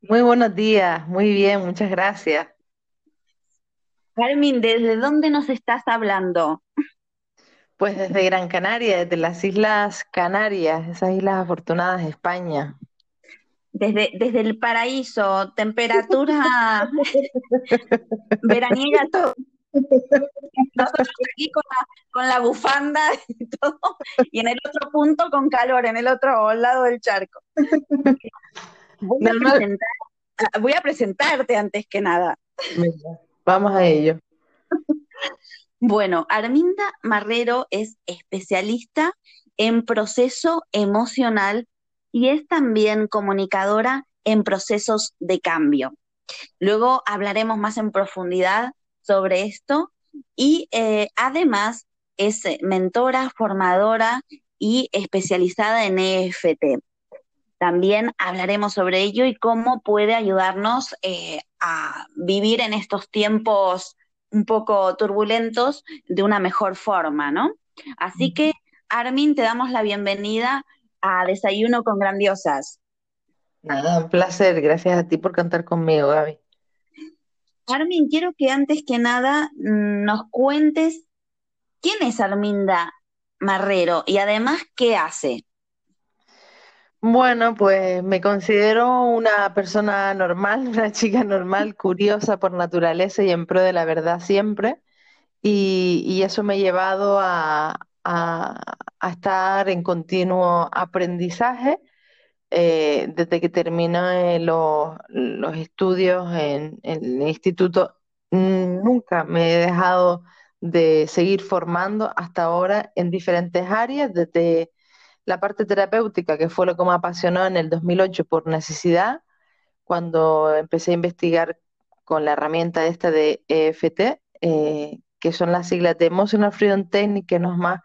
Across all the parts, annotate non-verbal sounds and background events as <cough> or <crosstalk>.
Muy buenos días, muy bien, muchas gracias. Carmen, ¿desde dónde nos estás hablando? Pues desde Gran Canaria, desde las Islas Canarias, esas islas afortunadas de España. Desde, desde el paraíso, temperatura <laughs> veraniega, todo. Nosotros aquí con la, con la bufanda y todo, y en el otro punto con calor, en el otro lado del charco. <laughs> Voy a, presentarte antes que nada. vamos a ello. Bueno, Arminda Marrero es especialista en proceso emocional y es también comunicadora en procesos de cambio. Luego hablaremos más en profundidad sobre esto y eh, además es mentora, formadora y especializada en EFT. También hablaremos sobre ello y cómo puede ayudarnos eh, a vivir en estos tiempos un poco turbulentos de una mejor forma, ¿no? Así que, Armin, te damos la bienvenida a Desayuno con Grandiosas. Nada, un placer. Gracias a ti por cantar conmigo, Gaby. Armin, quiero que antes que nada mm, nos cuentes quién es Arminda Marrero y además qué hace. Bueno, pues me considero una persona normal, <laughs> una chica normal, curiosa por naturaleza y en pro de la verdad siempre. Y, eso me ha llevado a, estar en continuo aprendizaje, eh, desde que terminé los, estudios en, el instituto, nunca me he dejado de seguir formando hasta ahora en diferentes áreas, desde la parte terapéutica, que fue lo que me apasionó en el 2008 por necesidad, cuando empecé a investigar con la herramienta esta de EFT, eh, que son las siglas de Emotional Freedom Technique, que no es más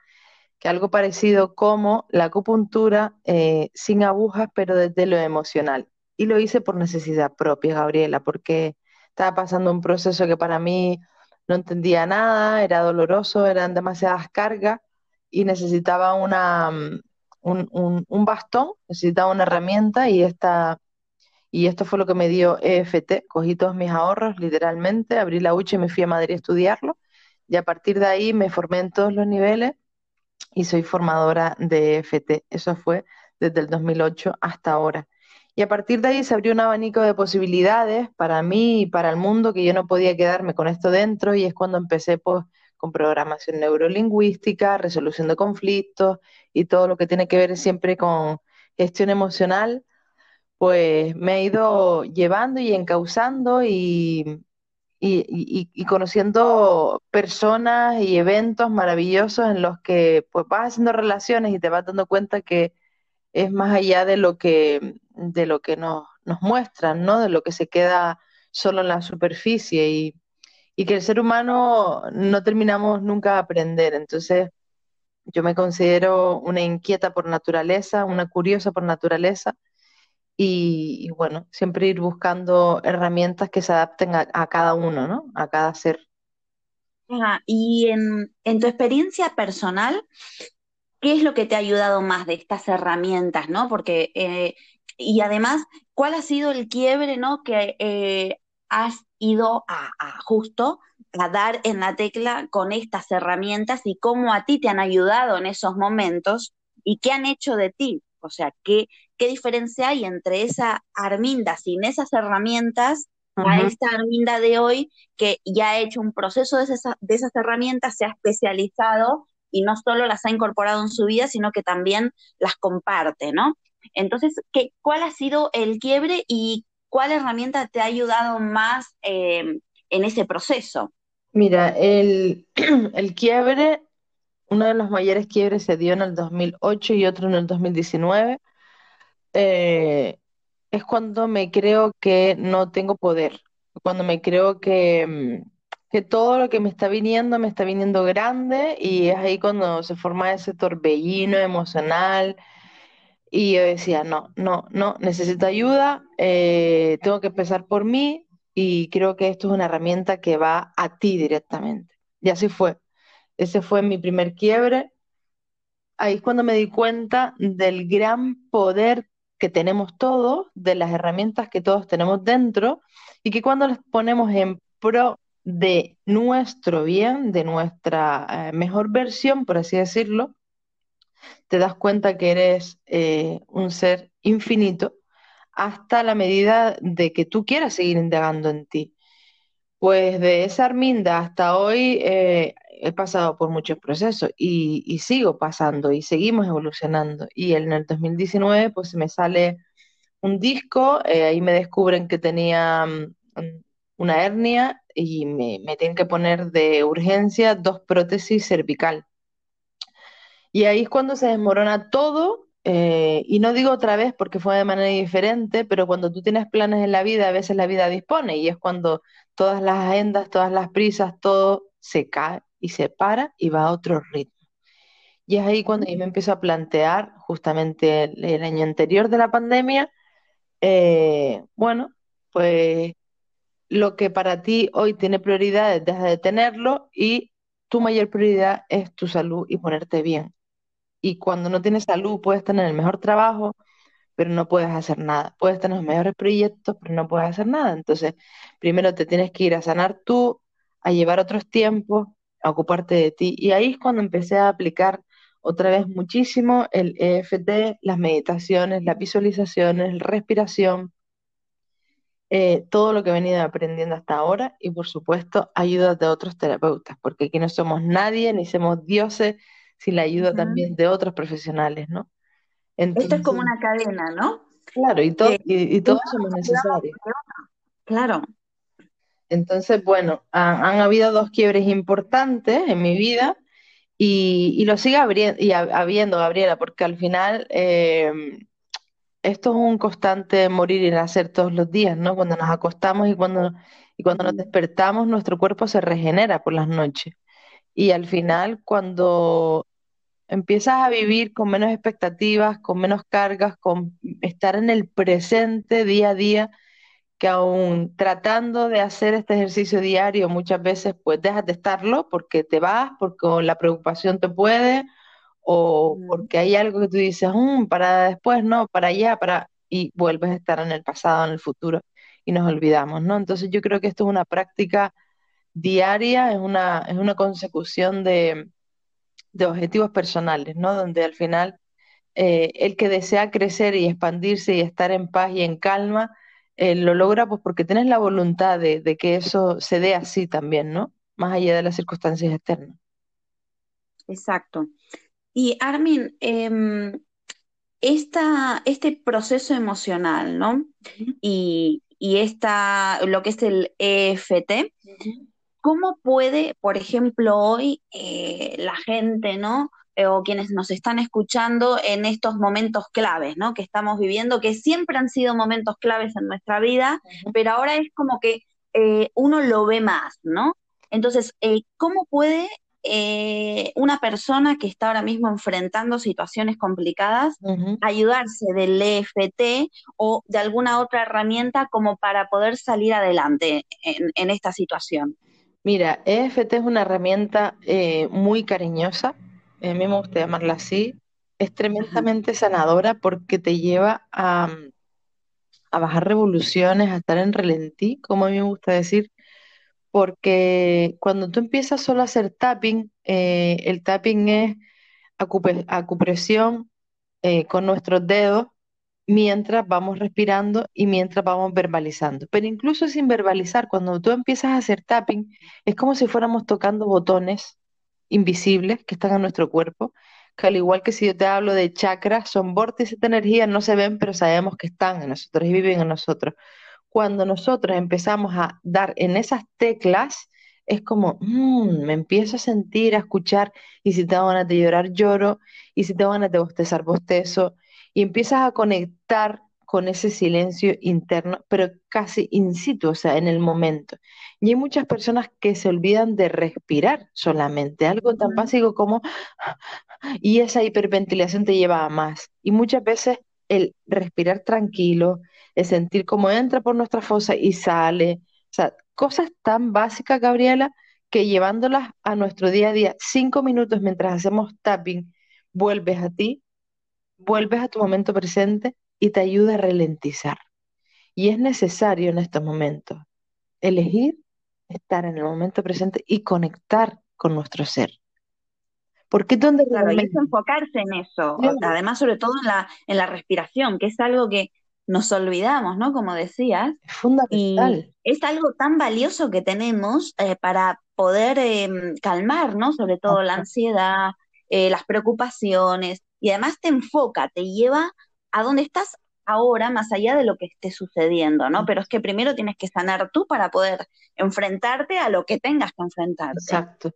que algo parecido como la acupuntura eh, sin agujas, pero desde lo emocional. Y lo hice por necesidad propia, Gabriela, porque estaba pasando un proceso que para mí no entendía nada, era doloroso, eran demasiadas cargas y necesitaba una, mm, un, un, bastón, necesitaba una herramienta y esta y esto fue lo que me dio EFT. Cogí todos mis ahorros, literalmente, abrí la hucha y me fui a Madrid a estudiarlo. Y a partir de ahí me formé en todos los niveles y soy formadora de EFT. Eso fue desde el 2008 hasta ahora. Y a partir de ahí se abrió un abanico de posibilidades para mí y para el mundo que yo no podía quedarme con esto dentro y es cuando empecé pues, con programación neurolingüística, resolución de conflictos y todo lo que tiene que ver siempre con gestión emocional, pues me ha ido llevando y encauzando y, y, conociendo personas y eventos maravillosos en los que pues vas haciendo relaciones y te vas dando cuenta que es más allá de lo que, de lo que nos, nos muestran, ¿no? De lo que se queda solo en la superficie y, y que el ser humano no terminamos nunca de aprender. Entonces, yo me considero una inquieta por naturaleza, una curiosa por naturaleza, y, bueno, siempre ir buscando herramientas que se adapten a, cada uno, ¿no? A cada ser. y en, en, tu experiencia personal, ¿qué es lo que te ha ayudado más de estas herramientas, ¿no? Porque, eh, y además, ¿cuál ha sido el quiebre, ¿no? Que eh, has ido a, a, justo a dar en la tecla con estas herramientas y cómo a ti te han ayudado en esos momentos y qué han hecho de ti. O sea, qué, qué diferencia hay entre esa Arminda sin esas herramientas a esta Arminda de hoy que ya ha hecho un proceso de esas, de esas herramientas, se ha especializado y no solo las ha incorporado en su vida, sino que también las comparte, ¿no? Entonces, ¿qué, ¿cuál ha sido el quiebre y cuál herramienta te ha ayudado más eh, en ese proceso? Mira, el, <clears throat> el quiebre uno de los mayores quiebres se dio en el 2008 y otro en el 2019. Eh, es cuando me creo que no tengo poder, cuando me creo que, mm, que todo lo que me está viniendo me está viniendo grande y es ahí cuando se forma ese torbellino emocional. Y yo decía, no, no, no, necesito ayuda, eh, tengo que empezar por mí y creo que esto es una herramienta que va a ti directamente. Y así fue. Ese fue mi primer quiebre. Ahí es cuando me di cuenta del gran poder que tenemos todos, de las herramientas que todos tenemos dentro, y que cuando las ponemos en pro de nuestro bien, de nuestra eh, mejor versión, por así decirlo, te das cuenta que eres eh, un ser infinito hasta la medida de que tú quieras seguir indagando en ti. Pues de esa Arminda hasta hoy eh, he pasado por muchos procesos y, sigo pasando y seguimos evolucionando. Y en el 2019 pues me sale un disco, eh, ahí me descubren que tenía mm, una hernia y me, tienen que poner de urgencia dos prótesis cervical. Y ahí es cuando se desmorona todo, eh, y no digo otra vez porque fue de manera diferente, pero cuando tú tienes planes en la vida, a veces la vida dispone y es cuando todas las agendas, todas las prisas, todo se cae y se para y va a otro ritmo. Y es ahí cuando yo me empiezo a plantear, justamente el, año anterior de la pandemia, eh, bueno, pues lo que para ti hoy tiene prioridad deja de tenerlo y tu mayor prioridad es tu salud y ponerte bien. Y cuando no tienes salud puedes tener el mejor trabajo, pero no puedes hacer nada. Puedes tener los mejores proyectos, pero no puedes hacer nada. Entonces, primero te tienes que ir a sanar tú, a llevar otros tiempos a ocuparte de ti. Y ahí es cuando empecé a aplicar otra vez muchísimo el EFT, las meditaciones, las visualizaciones, respiración, eh, todo lo que he venido aprendiendo hasta ahora y por supuesto ayuda de otros terapeutas, porque aquí no somos nadie ni somos dioses sin la ayuda también de otros profesionales, ¿no? Esto es como una cadena, ¿no? Claro, y, todo, y, todos somos necesarios. Claro. Entonces, bueno, han, habido dos quiebres importantes en mi vida y, lo sigue habiendo, Gabriela, porque al final em, esto es un constante morir y nacer todos los días, ¿no? Cuando nos acostamos y cuando, y cuando nos despertamos, nuestro cuerpo se regenera por las noches. Y al final, cuando empiezas a vivir con menos expectativas, con menos cargas, con estar en el presente día a día, que aún tratando de hacer este ejercicio diario, muchas veces pues dejas de estarlo porque te vas, porque la preocupación te puede, o porque hay algo que tú dices, mm, para después, no, para allá, para, y vuelves a estar en el pasado, en el futuro, y nos olvidamos, ¿no? Entonces yo creo que esto es una práctica diaria, es una, es una consecución de, de objetivos personales, ¿no? Donde al final eh, el que desea crecer y expandirse y estar en paz y en calma, eh, lo logra pues porque tienes la voluntad de, de, que eso se dé así también, ¿no? Más allá de las circunstancias externas. Exacto. Y Armin, em, este proceso emocional, ¿no? y, y esta, lo que es el EFT, ¿cómo puede, por ejemplo, hoy eh, la gente, ¿no? Eh, o quienes nos están escuchando en estos momentos claves, ¿no? Que estamos viviendo, que siempre han sido momentos claves en nuestra vida, pero ahora es como que eh, uno lo ve más, ¿no? Entonces, ¿cómo puede eh, una persona que está ahora mismo enfrentando situaciones complicadas, ayudarse del EFT o de alguna otra herramienta como para poder salir adelante en, esta situación? Mira, EFT es una herramienta eh, muy cariñosa, a mí me gusta llamarla así, es tremendamente sanadora porque te lleva a, a bajar revoluciones, a estar en relentí, como a mí me gusta decir, porque cuando tú empiezas solo a hacer tapping, eh, el tapping es acupresión eh, con nuestros dedos mientras vamos respirando y mientras vamos verbalizando. Pero incluso sin verbalizar, cuando tú empiezas a hacer tapping, es como si fuéramos tocando botones invisibles que están en nuestro cuerpo, que al igual que si yo te hablo de chakras, son vórtices de energía, no se ven, pero sabemos que están en nosotros y viven en nosotros cuando nosotros empezamos a dar en esas teclas, es como, mm, me empiezo a sentir, a escuchar, y si tengo ganas de llorar, lloro, y si tengo ganas de bostezar, bostezo, y empiezas a conectar con ese silencio interno, pero casi in situ, o sea, en el momento. Y hay muchas personas que se olvidan de respirar solamente, algo tan básico como, y esa hiperventilación te lleva a más. Y muchas veces el respirar tranquilo, el sentir cómo entra por nuestra fosa y sale. O sea, cosas tan básicas, Gabriela, que llevándolas a nuestro día a día, cinco minutos mientras hacemos tapping, vuelves a ti, vuelves a tu momento presente y te ayuda a ralentizar. Y es necesario en estos momentos elegir estar en el momento presente y conectar con nuestro ser. Porque donde claro, y es enfocarse en eso, además sobre todo en la, en la respiración, que es algo que nos olvidamos, ¿no? Como decías. Es fundamental. Y es algo tan valioso que tenemos eh, para poder em, calmar, ¿no? Sobre todo la ansiedad, eh, las preocupaciones, y además te enfoca, te lleva a donde estás ahora, más allá de lo que esté sucediendo, ¿no? Pero es que primero tienes que sanar tú para poder enfrentarte a lo que tengas que enfrentarte. Exacto.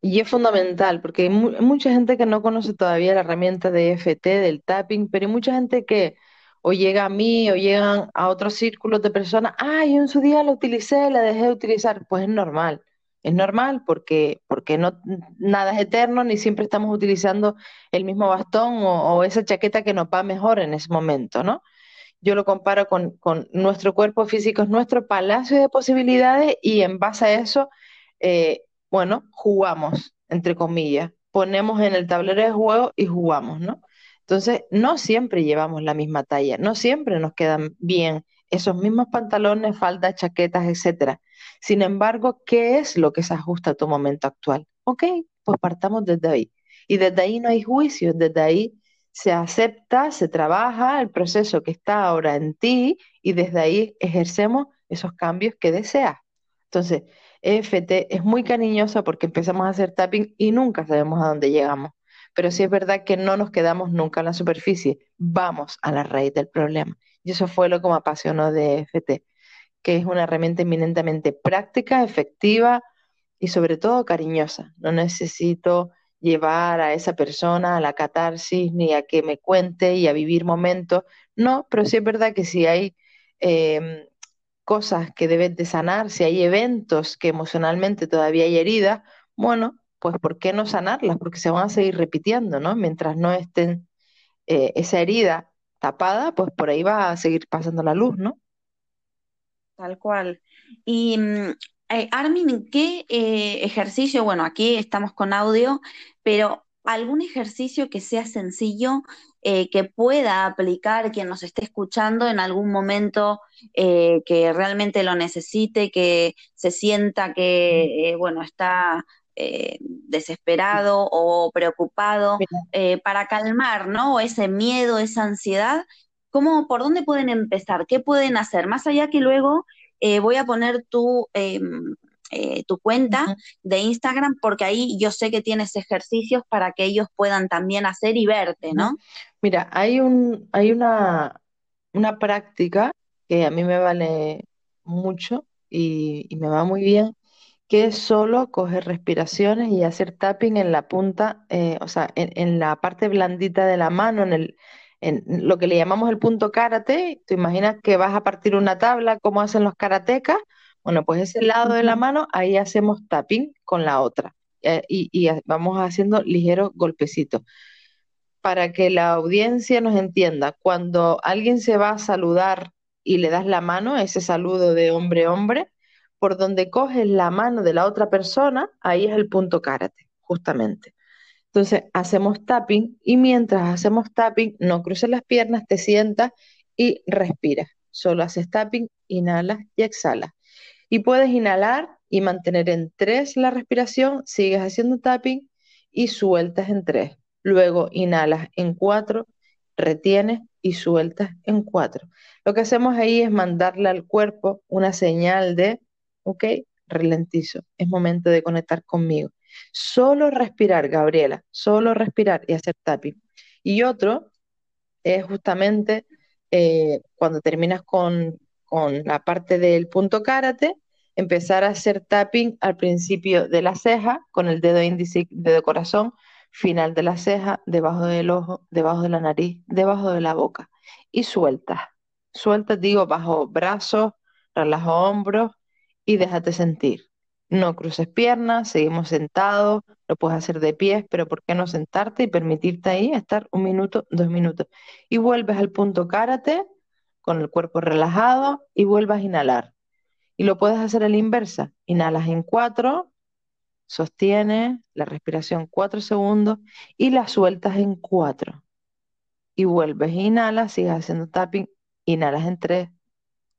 Y es fundamental, porque hay mucha gente que no conoce todavía la herramienta de EFT, del tapping, pero hay mucha gente que o llega a mí o llegan a otros círculos de personas, ah, yo en su día la utilicé, la dejé de utilizar, pues es normal, es normal porque, porque no, nada es eterno, ni siempre estamos utilizando el mismo bastón o, esa chaqueta que nos va mejor en ese momento, ¿no? Yo lo comparo con, nuestro cuerpo físico, es nuestro palacio de posibilidades y en base a eso, eh, bueno, jugamos, entre comillas, ponemos en el tablero de juego y jugamos, ¿no? Entonces, no siempre llevamos la misma talla, no siempre nos quedan bien esos mismos pantalones, faldas, chaquetas, etcétera. Sin embargo, ¿qué es lo que se ajusta a tu momento actual? Ok, pues partamos desde ahí. Y desde ahí no hay juicio, desde ahí se acepta, se trabaja el proceso que está ahora en ti y desde ahí ejercemos esos cambios que deseas. Entonces, EFT es muy cariñosa porque empezamos a hacer tapping y nunca sabemos a dónde llegamos Pero sí es verdad que no nos quedamos nunca en la superficie, vamos a la raíz del problema. Y eso fue lo que me apasionó de FT, que es una herramienta eminentemente práctica, efectiva y sobre todo cariñosa. No necesito llevar a esa persona a la catarsis ni a que me cuente y a vivir momentos. No, pero sí es verdad que si hay em, cosas que deben de sanar, si hay eventos que emocionalmente todavía hay heridas, bueno, pues ¿por qué no sanarlas? Porque se van a seguir repitiendo, ¿no? Mientras no estén eh, esa herida tapada, pues por ahí va a seguir pasando la luz, ¿no? Tal cual. Y mm, eh, Armin, ¿qué eh, ejercicio? Bueno, aquí estamos con audio, pero algún ejercicio que sea sencillo, eh, que pueda aplicar quien nos esté escuchando en algún momento que realmente lo necesite, que se sienta que, bueno, está desesperado o preocupado, para calmar, ¿no? Ese miedo, esa ansiedad. ¿Cómo, por dónde pueden empezar? ¿Qué pueden hacer? Más allá que luego eh, voy a poner tu, em, eh, tu cuenta de Instagram porque ahí yo sé que tienes ejercicios para que ellos puedan también hacer y verte, ¿no? Mira, hay, un, hay una, una práctica que a mí me vale mucho y, me va muy bien, que es solo coger respiraciones y hacer tapping en la punta, eh, o sea, en, en, la parte blandita de la mano, en el, en lo que le llamamos el punto karate, tú imaginas que vas a partir una tabla como hacen los karatecas, bueno, pues ese lado de la mano, ahí hacemos tapping con la otra eh, y, vamos haciendo ligeros golpecitos. Para que la audiencia nos entienda, cuando alguien se va a saludar y le das la mano, ese saludo de hombre-hombre, por donde coges la mano de la otra persona, ahí es el punto karate, justamente. Entonces hacemos tapping y mientras hacemos tapping no cruces las piernas, te sientas y respiras. Solo haces tapping, inhalas y exhalas. Y puedes inhalar y mantener en tres la respiración, sigues haciendo tapping y sueltas en tres. Luego inhalas en cuatro, retienes y sueltas en cuatro. Lo que hacemos ahí es mandarle al cuerpo una señal de, ok, ralentizo, es momento de conectar conmigo. Solo respirar, Gabriela, solo respirar y hacer tapping. Y otro es justamente eh, cuando terminas con, la parte del punto karate, empezar a hacer tapping al principio de la ceja con el dedo índice, dedo corazón, final de la ceja, debajo del ojo, debajo de la nariz, debajo de la boca. Y sueltas. Sueltas, digo, bajo brazos, relaja hombros y déjate sentir. No cruces piernas, seguimos sentados, lo puedes hacer de pies, pero ¿por qué no sentarte y permitirte ahí estar un minuto, dos minutos? Y vuelves al punto karate con el cuerpo relajado y vuelvas a inhalar. Y lo puedes hacer a la inversa. Inhalas en cuatro, sostienes la respiración cuatro segundos y la sueltas en cuatro. Y vuelves, inhalas, sigues haciendo tapping, inhalas en tres,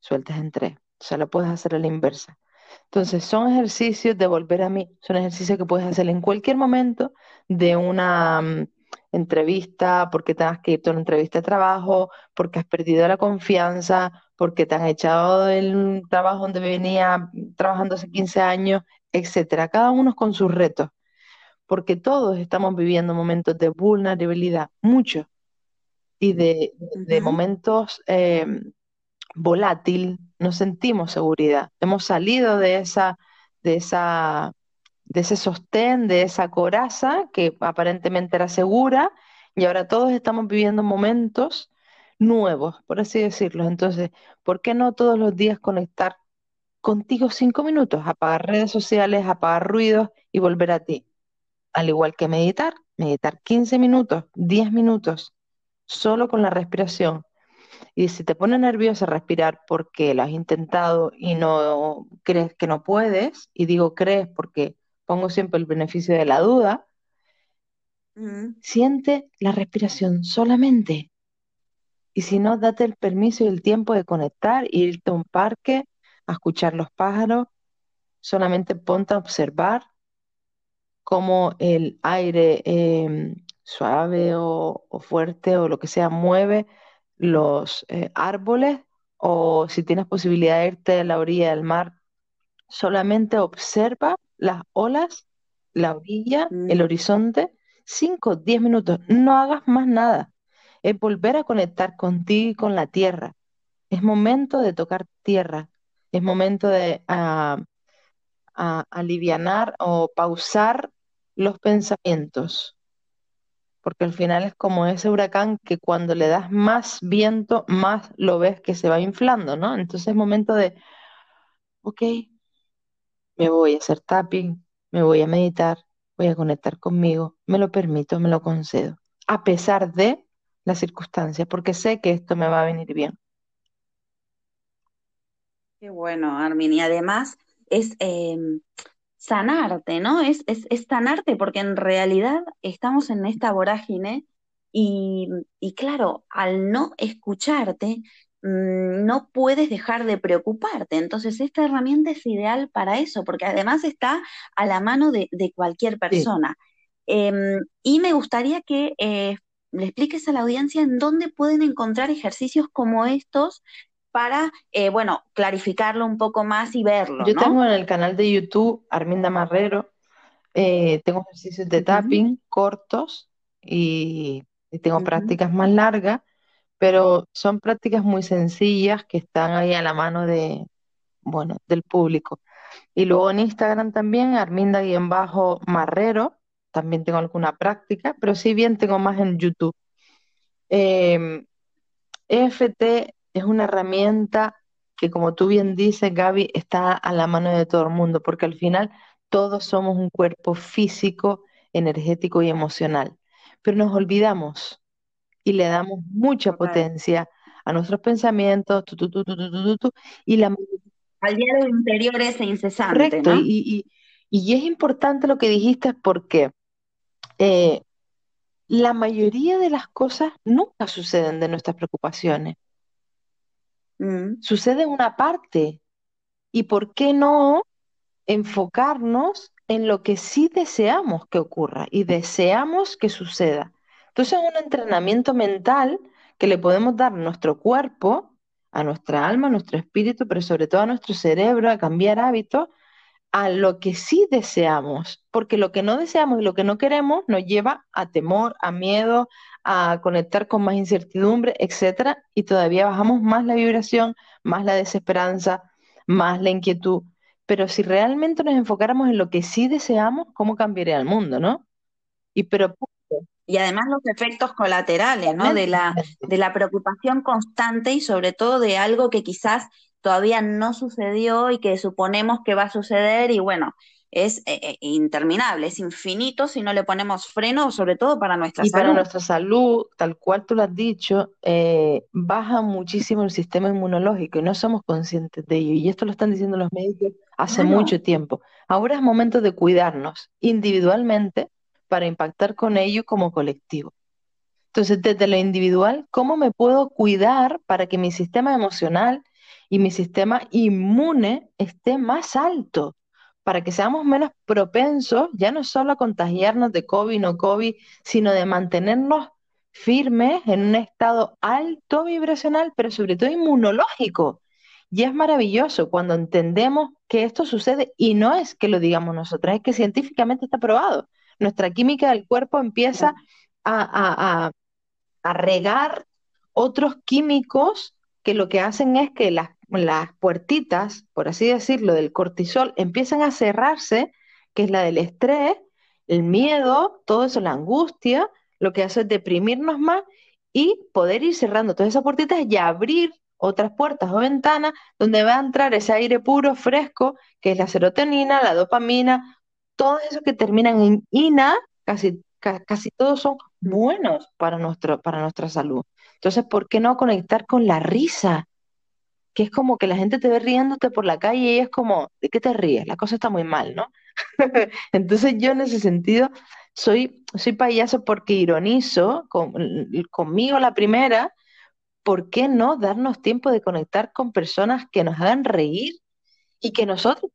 sueltas en tres. O sea, lo puedes hacer a la inversa. Entonces, son ejercicios de volver a mí, son ejercicios que puedes hacer en cualquier momento de una mm, entrevista, porque tengas que irte a una entrevista de trabajo, porque has perdido la confianza, porque te han echado del trabajo donde venía trabajando hace 15 años, etcétera. Cada uno con sus retos, porque todos estamos viviendo momentos de vulnerabilidad, muchos, y de, momentos eh, volátil, no sentimos seguridad. Hemos salido de esa, de esa, de ese sostén, de esa coraza que aparentemente era segura, y ahora todos estamos viviendo momentos nuevos, por así decirlo. Entonces, ¿por qué no todos los días conectar contigo cinco minutos, apagar redes sociales, apagar ruidos y volver a ti? Al igual que meditar, meditar 15 minutos, 10 minutos, solo con la respiración, y si te pone nerviosa respirar porque lo has intentado y no crees que no puedes, y digo crees porque pongo siempre el beneficio de la duda, siente la respiración solamente. Y si no, date el permiso y el tiempo de conectar, irte a un parque, a escuchar los pájaros, solamente ponte a observar cómo el aire em, suave o, fuerte o lo que sea mueve los eh, árboles o si tienes posibilidad de irte a la orilla del mar, solamente observa las olas, la orilla, el mm. horizonte 5, 10 minutos, no hagas más nada. Es volver a conectar contigo y con la tierra. Es momento de tocar tierra. Es momento de uh, alivianar o pausar los pensamientos. Porque al final es como ese huracán que cuando le das más viento, más lo ves que se va inflando, ¿no? Entonces es momento de, ok, me voy a hacer tapping, me voy a meditar, voy a conectar conmigo, me lo permito, me lo concedo, a pesar de las circunstancias, porque sé que esto me va a venir bien. Qué bueno, Armin. Y además es em, sanarte, ¿no? Es, es, es, sanarte porque en realidad estamos en esta vorágine y, y claro, al no escucharte, Mm, no puedes dejar de preocuparte. Entonces, esta herramienta es ideal para eso, porque además está a la mano de, cualquier persona. Em, y me gustaría que eh, le expliques a la audiencia en dónde pueden encontrar ejercicios como estos para, eh, bueno, clarificarlo un poco más y verlo. Yo tengo en el canal de YouTube Arminda Marrero, eh, tengo ejercicios de tapping cortos y, tengo prácticas más largas pero son prácticas muy sencillas que están ahí a la mano de, bueno, del público. Y luego en Instagram también, Arminda-Marrero, también tengo alguna práctica, pero sí bien tengo más en YouTube. EFT em, es una herramienta que, como tú bien dices, Gaby, está a la mano de todo el mundo, porque al final todos somos un cuerpo físico, energético y emocional. Pero nos olvidamos y le damos mucha potencia a nuestros pensamientos, y la... Al diálogo interior ese incesante, Correcto, y, es importante lo que dijiste porque eh, la mayoría de las cosas nunca suceden de nuestras preocupaciones. Mm. Sucede una parte. ¿Y por qué no enfocarnos en lo que sí deseamos que ocurra y deseamos que suceda? Entonces es un entrenamiento mental que le podemos dar a nuestro cuerpo, a nuestra alma, a nuestro espíritu, pero sobre todo a nuestro cerebro, a cambiar hábitos, a lo que sí deseamos, porque lo que no deseamos y lo que no queremos nos lleva a temor, a miedo, a conectar con más incertidumbre, etcétera, y todavía bajamos más la vibración, más la desesperanza, más la inquietud. Pero si realmente nos enfocáramos en lo que sí deseamos, ¿cómo cambiaría el mundo, no? Y pero y además los efectos colaterales, ¿no? De la, de la preocupación constante y sobre todo de algo que quizás todavía no sucedió y que suponemos que va a suceder y bueno, es eh, eh, interminable, es infinito si no le ponemos freno, sobre todo para nuestra salud. Y para nuestra salud, tal cual tú lo has dicho, eh, baja muchísimo el sistema inmunológico y no somos conscientes de ello. Y esto lo están diciendo los médicos hace mucho tiempo. Ahora es momento de cuidarnos individualmente para impactar con ello como colectivo. Entonces, desde lo individual, ¿cómo me puedo cuidar para que mi sistema emocional y mi sistema inmune esté más alto? Para que seamos menos propensos ya no solo a contagiarnos de COVID, no COVID, sino de mantenernos firmes en un estado alto vibracional, pero sobre todo inmunológico. Y es maravilloso cuando entendemos que esto sucede y no es que lo digamos nosotros, es que científicamente está probado nuestra química del cuerpo empieza a, regar otros químicos que lo que hacen es que las, las puertitas, por así decirlo, del cortisol empiezan a cerrarse, que es la del estrés, el miedo, todo eso, la angustia, lo que hace es deprimirnos más y poder ir cerrando todas esas puertitas y abrir otras puertas o ventanas donde va a entrar ese aire puro, fresco, que es la serotonina, la dopamina, todos esos que terminan en ina, casi, casi todos son buenos para, nuestro, para nuestra salud. Entonces, ¿por qué no conectar con la risa? Que es como que la gente te ve riéndote por la calle y es como, ¿de qué te ríes? La cosa está muy mal, ¿no? <laughs> Entonces yo en ese sentido soy, soy payaso porque ironizo con, conmigo la primera, ¿por qué no darnos tiempo de conectar con personas que nos hagan reír y que nosotros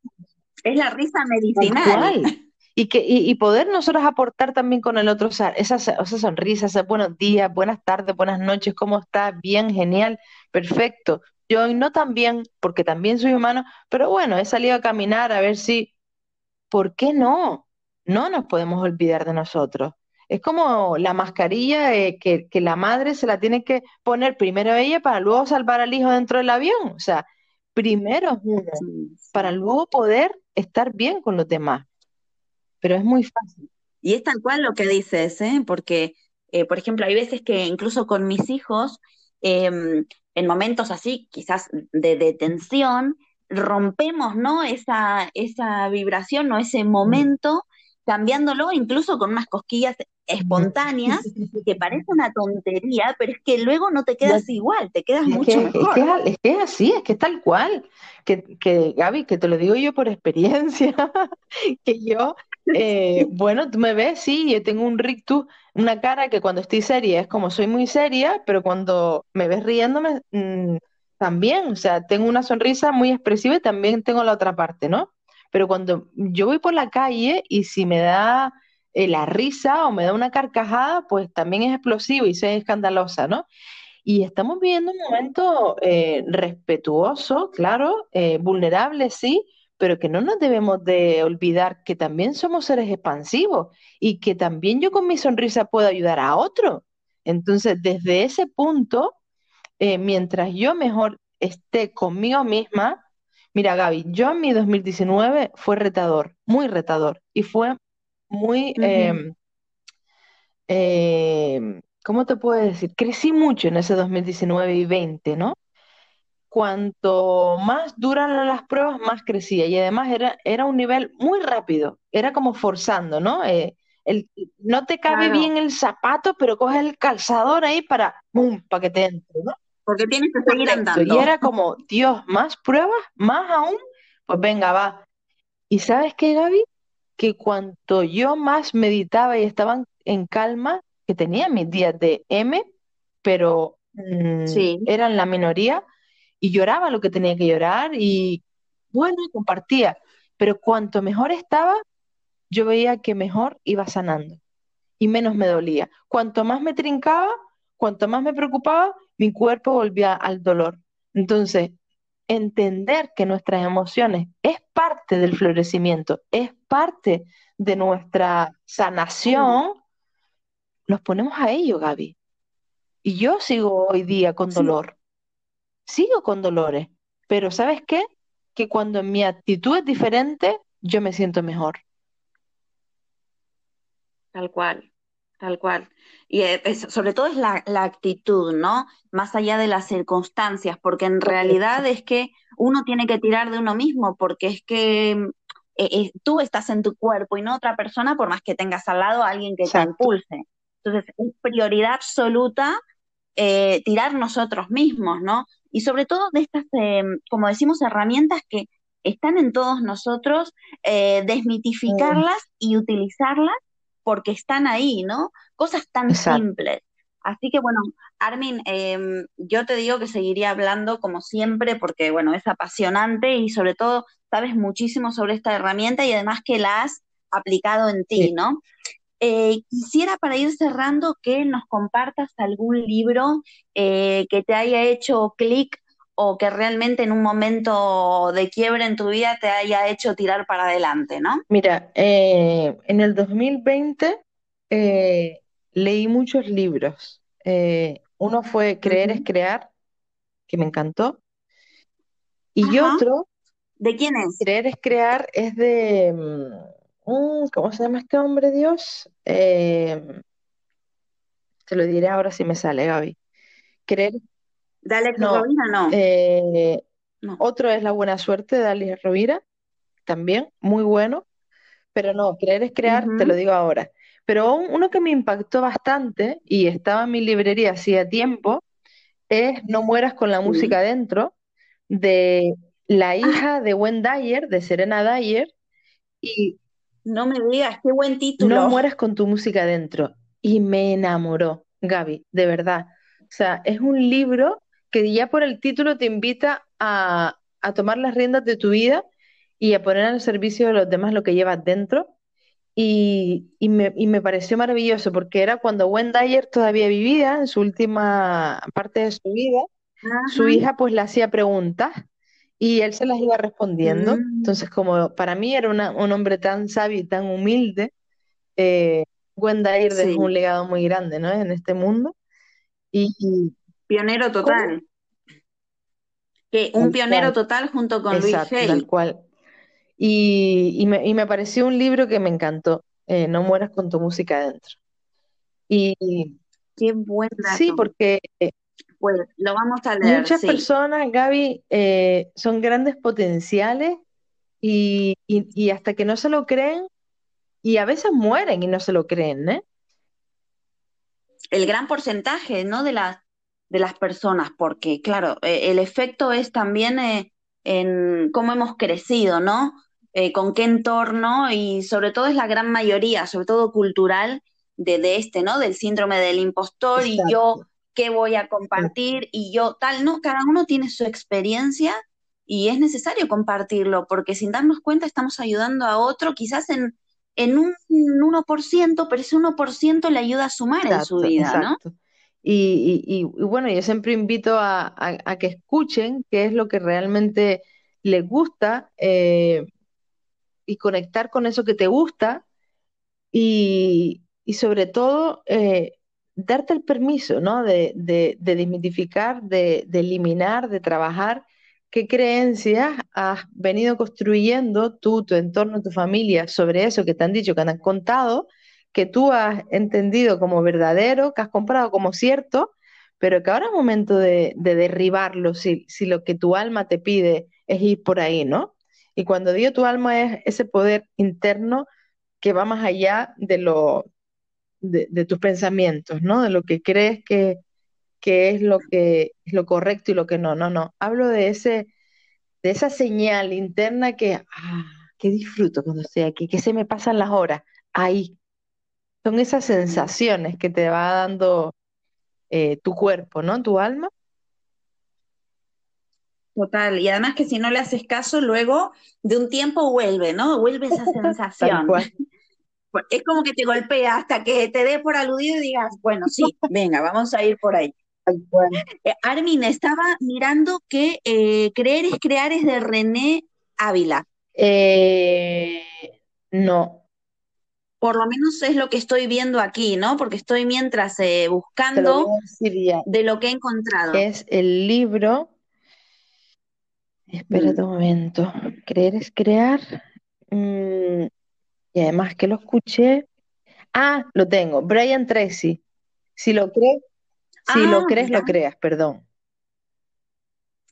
es la risa medicinal. <laughs> Y, que, y, poder nosotros aportar también con el otro, o sea, esa, esa sonrisa, ese buenos días, buenas tardes, buenas noches, ¿cómo estás? Bien, genial, perfecto. Yo hoy no tan bien, porque también soy humano, pero bueno, he salido a caminar a ver si, ¿por qué no? No nos podemos olvidar de nosotros. Es como la mascarilla eh, que, que la madre se la tiene que poner primero ella para luego salvar al hijo dentro del avión. O sea, primero uno, para luego poder estar bien con los demás. Pero es muy fácil. Y es tal cual lo que dices, ¿eh? Porque, eh, por ejemplo, hay veces que incluso con mis hijos, em, en momentos así, quizás de, de tensión, rompemos, ¿no? Esa, esa vibración o ese momento, cambiándolo incluso con unas cosquillas espontáneas, <laughs> que parece una tontería, pero es que luego no te No, quedas igual, te quedas mucho que, es que, mejor. es que es así, es que es tal cual. Que, que Gaby, que te lo digo yo por experiencia, <laughs> que yo, eh, bueno, tú me ves, sí, yo tengo un rictus, una cara que cuando estoy seria es como soy muy seria, pero cuando me ves riéndome, mm, también, o sea, tengo una sonrisa muy expresiva y también tengo la otra parte, ¿no? Pero cuando yo voy por la calle y si me da eh, la risa o me da una carcajada, pues también es explosivo y soy escandalosa, ¿no? Y estamos viviendo un momento eh, respetuoso, claro, eh, vulnerable, sí, pero que no nos debemos de olvidar que también somos seres expansivos y que también yo con mi sonrisa puedo ayudar a otro. Entonces, desde ese punto, eh, mientras yo mejor esté conmigo misma, mira, Gaby, yo en mi 2019 fue retador, muy retador, y fue muy... Em, eh, ¿cómo te puedo decir? Crecí mucho en ese 2019 y 20, ¿no? Cuanto más duran las pruebas, más crecía. Y además era, era un nivel muy rápido. Era como forzando, ¿no? Eh, el, no te cabe Claro, bien el zapato, pero coges el calzador ahí para, ¡pum!, para que te entre, ¿no? porque tienes que seguir Correcto. Y andando. era como, Dios, más pruebas, más aún, pues venga, va. ¿Y sabes qué, Gaby? Que cuanto yo más meditaba y estaba en en calma, que tenía mis días de M, pero mm, Sí, eran la minoría, y lloraba lo que tenía que llorar, y bueno, compartía. Pero cuanto mejor estaba, yo veía que mejor iba sanando y menos me dolía. Cuanto más me trincaba, cuanto más me preocupaba, mi cuerpo volvía al dolor. Entonces, entender que nuestras emociones es parte del florecimiento, es parte de nuestra sanación, nos ponemos a ello, Gaby. Y yo sigo hoy día con dolor, sigo con dolores, pero ¿sabes qué? Que cuando mi actitud es diferente, yo me siento mejor. tal cual, tal cual. Y es- sobre todo es la, la actitud, ¿no? Más allá de las circunstancias, porque en realidad es que uno tiene que tirar de uno mismo, porque es que eh, eh, tú estás en tu cuerpo y no otra persona, por más que tengas al lado a alguien que te impulse. Entonces, es prioridad absoluta eh, tirar nosotros mismos, ¿no? Y sobre todo de estas, eh, como decimos, herramientas que están en todos nosotros, eh, desmitificarlas y utilizarlas porque están ahí, ¿no? Cosas tan Exacto. simples. Así que bueno, Armin, eh, yo te digo que seguiría hablando como siempre porque bueno, es apasionante y sobre todo sabes muchísimo sobre esta herramienta y además que la has aplicado en Sí. ti, ¿no? Eh, quisiera para ir cerrando que nos compartas algún libro eh, que te haya hecho clic o que realmente en un momento de quiebre en tu vida te haya hecho tirar para adelante, ¿no? Mira, eh, en el 2020 eh, leí muchos libros. Uno fue Creer es crear, que me encantó, y Ajá. otro, ¿De quién es? Creer es crear, es de, mm, ¿cómo se llama este hombre, Dios? Eh, te lo diré ahora si me sale, Gaby. Creer, ¿De Alex no, Rovira? No, eh, no. otro es La buena suerte de Alice Rovira, también, muy bueno. Pero no, creer es crear, te lo digo ahora. Pero un- uno que me impactó bastante y estaba en mi librería hacía tiempo es No mueras con la música dentro, de la Ah, hija de Wayne Dyer, de Serena Dyer, y no me digas, qué buen No título. mueras con tu música dentro. Y me enamoró, Gaby, de verdad. O sea, es un libro que ya por el título te invita a, a tomar las riendas de tu vida y a poner al servicio de los demás lo que llevas dentro. Y, y me, y me pareció maravilloso porque era cuando Wendy Dyer todavía vivía en su última parte de su vida, su hija pues le hacía preguntas y él se las iba respondiendo. Mm. Entonces, como para mí era una- un hombre tan sabio y tan humilde, eh, dejó Sí, un legado muy grande, ¿no? En este mundo. Y, y- pionero total. Que un Tal pionero cual, total junto con Luis exacto, tal Hay. cual. Y, y me, y me pareció un libro que me encantó, eh, No mueras con tu música adentro. Y Qué buen sí, dato. porque Pues lo vamos a leer, muchas sí. personas, Gaby, eh, son grandes potenciales y, y- y hasta que no se lo creen, y a veces mueren y no se lo creen, ¿eh? El gran porcentaje, ¿no? De las, de las personas, porque claro, eh, el efecto es también eh, en cómo hemos crecido, ¿no? Eh, con qué entorno y sobre todo es la gran mayoría, sobre todo cultural, de, de este, ¿no? Del síndrome del impostor y yo qué voy a compartir y yo tal, ¿no? Cada uno tiene su experiencia y es necesario compartirlo porque sin darnos cuenta estamos ayudando a otro quizás en, en un uno por ciento pero ese uno por ciento le ayuda a sumar en su Exacto, vida, ¿no? exacto. Y, y- y- y bueno, yo siempre invito a, a- a que escuchen qué es lo que realmente les gusta eh, y conectar con eso que te gusta y, y sobre todo eh, darte el permiso, ¿no? De, de, de desmitificar, de, de eliminar, de trabajar qué creencias has venido construyendo tú, tu entorno, tu familia sobre eso que te han dicho, que te han contado, que tú has entendido como verdadero, que has comprado como cierto, pero que ahora es momento de, de derribarlo si, si lo que tu alma te pide es ir por ahí, ¿no? Y cuando digo tu alma es ese poder interno que va más allá de lo, de, de tus pensamientos, ¿no? De lo que crees que, que es lo que es lo correcto y lo que no. No, no. Hablo de ese, de esa señal interna que, ah, que disfruto cuando estoy aquí, que se me pasan las horas. Ahí. Son esas sensaciones que te va dando eh, tu cuerpo, ¿no? Tu alma. Total, y además que si no le haces caso, luego de un tiempo vuelve, ¿no? Vuelve esa <laughs> sensación. Cual. Es como que te golpea hasta que te dé por aludido y digas, bueno, sí, venga, vamos a ir por ahí. Eh, Armin, estaba mirando que eh, Creer es crear es de René Ávila. Eh, no, Por lo menos es lo que estoy viendo aquí, ¿no? Porque estoy mientras lo buscando de lo que he encontrado. Es el libro. Espérate Mm. un momento. Creer es crear. Mm, y además que lo escuché. Ah, lo tengo. Brian Tracy. Si lo crees, si Ah, lo crees, mira. lo creas, perdón.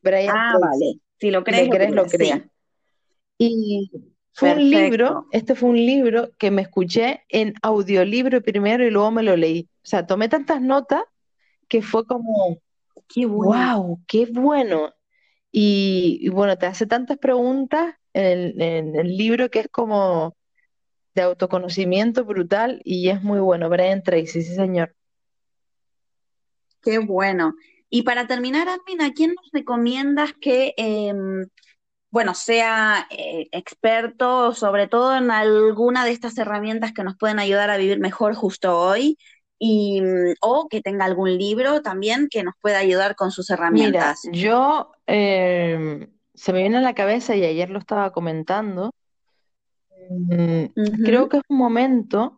Brian Ah, Tracy. vale. Si lo Si crees, lo lo crees, lo creas. Sí, Y fue un libro, este fue un libro que me escuché en audiolibro primero y luego me lo leí. O sea, tomé tantas notas que fue como, Qué bueno. wow, qué bueno. Y, y bueno, te hace tantas preguntas en el, en el libro que es como de autoconocimiento brutal y es muy bueno. Brian Tracy, sí, señor. Qué bueno. Y para terminar, Admin, ¿a quién nos recomiendas que, em, bueno, sea eh, experto, sobre todo en alguna de estas herramientas que nos pueden ayudar a vivir mejor justo hoy? Y, mm, o que tenga algún libro también que nos pueda ayudar con sus Mira, herramientas. yo eh, se me viene a la cabeza y ayer lo estaba comentando. Mm, creo que es un momento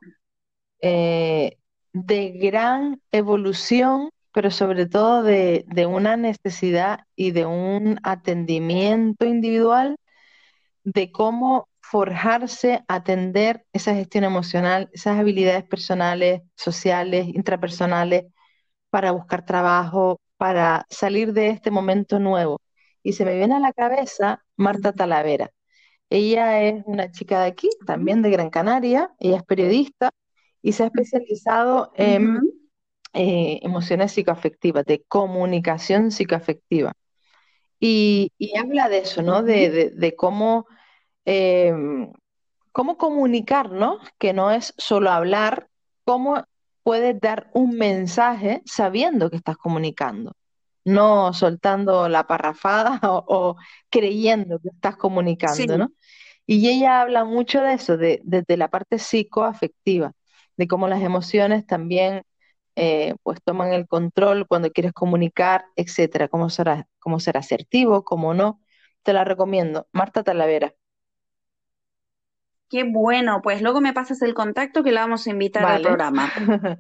eh, de gran evolución, pero sobre todo de, de una necesidad y de un atendimiento individual de cómo forjarse, atender esa gestión emocional, esas habilidades personales, sociales, intrapersonales, para buscar trabajo, para salir de este momento nuevo. Y se me viene a la cabeza Marta Talavera. Ella es una chica de aquí, también de Gran Canaria, ella es periodista y se ha especializado en eh, emociones psicoafectivas, de comunicación psicoafectiva. Y, y habla de eso, ¿no? De, Ujú. de- de cómo, eh, cómo comunicarnos, que no es solo hablar, cómo puedes dar un mensaje sabiendo que estás comunicando, no soltando la parrafada <laughs> o, o creyendo que estás Sí, comunicando, ¿no? Y ella habla mucho de eso, de, desde la parte psicoafectiva, de cómo las emociones también eh, pues toman el control cuando quieres comunicar, etcétera, cómo ser, cómo ser asertivo, cómo no. Te la recomiendo. Marta Talavera. Qué bueno, pues luego me pasas el contacto que la vamos a invitar al programa. <laughs>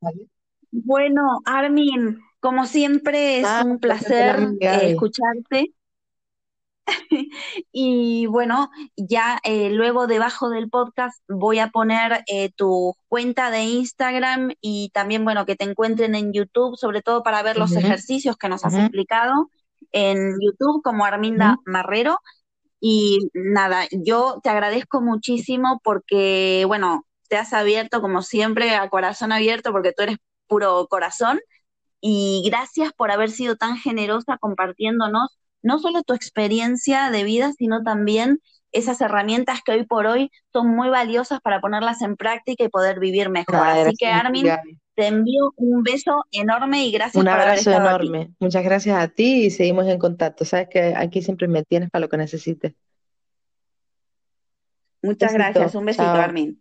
Vale. Bueno, Armin, como siempre es Ah, un placer, placer eh, escucharte. <laughs> Y bueno, ya eh, luego debajo del podcast voy a poner eh, tu cuenta de Instagram y también, bueno, que te encuentren en YouTube, sobre todo para ver los ejercicios que nos has explicado en YouTube como Arminda. Marrero. Y nada, yo te agradezco muchísimo porque, bueno, te has abierto como siempre a corazón abierto porque tú eres puro corazón y gracias por haber sido tan generosa compartiéndonos no solo tu experiencia de vida, sino también esas herramientas que hoy por hoy son muy valiosas para ponerlas en práctica y poder vivir mejor. Así que Armin, Gaby. te envío un beso enorme y gracias Un por haber abrazo estado aquí. enorme. Muchas gracias a ti y seguimos en contacto. Sabes que aquí siempre me tienes para lo que necesites. Muchas gracias, un besito, Chao. Armin.